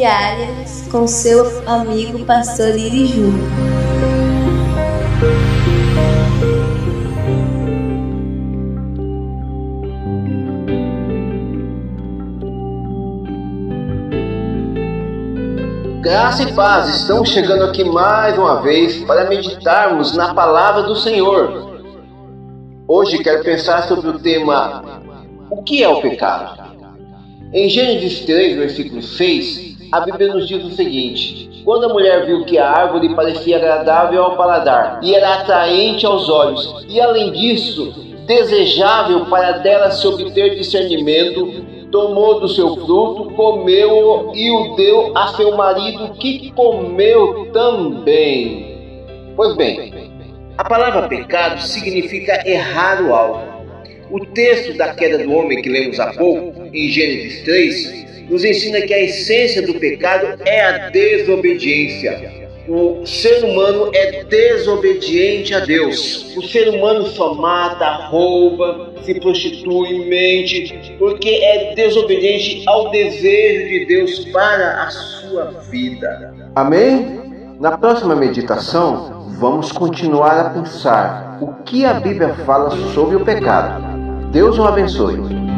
diárias com seu amigo Pastor Iri Júnior. Graça e paz, estamos chegando aqui mais uma vez para meditarmos na palavra do Senhor. Hoje quero pensar sobre o tema O que é o pecado? Em Gênesis 3, versículo 6, a Bíblia nos diz o seguinte: Quando a mulher viu que a árvore parecia agradável ao paladar e era atraente aos olhos, e além disso, desejável para dela se obter discernimento, tomou do seu fruto, comeu e o deu a seu marido, que comeu também. Pois bem, a palavra pecado significa errar o alvo. O texto da queda do homem que lemos há pouco, em Gênesis 3, nos ensina que a essência do pecado é a desobediência o ser humano é desobediente a Deus. O ser humano só mata, rouba, se prostitui, mente, porque é desobediente ao desejo de Deus para a sua vida. Amém? Na próxima meditação, vamos continuar a pensar o que a Bíblia fala sobre o pecado. Deus o abençoe.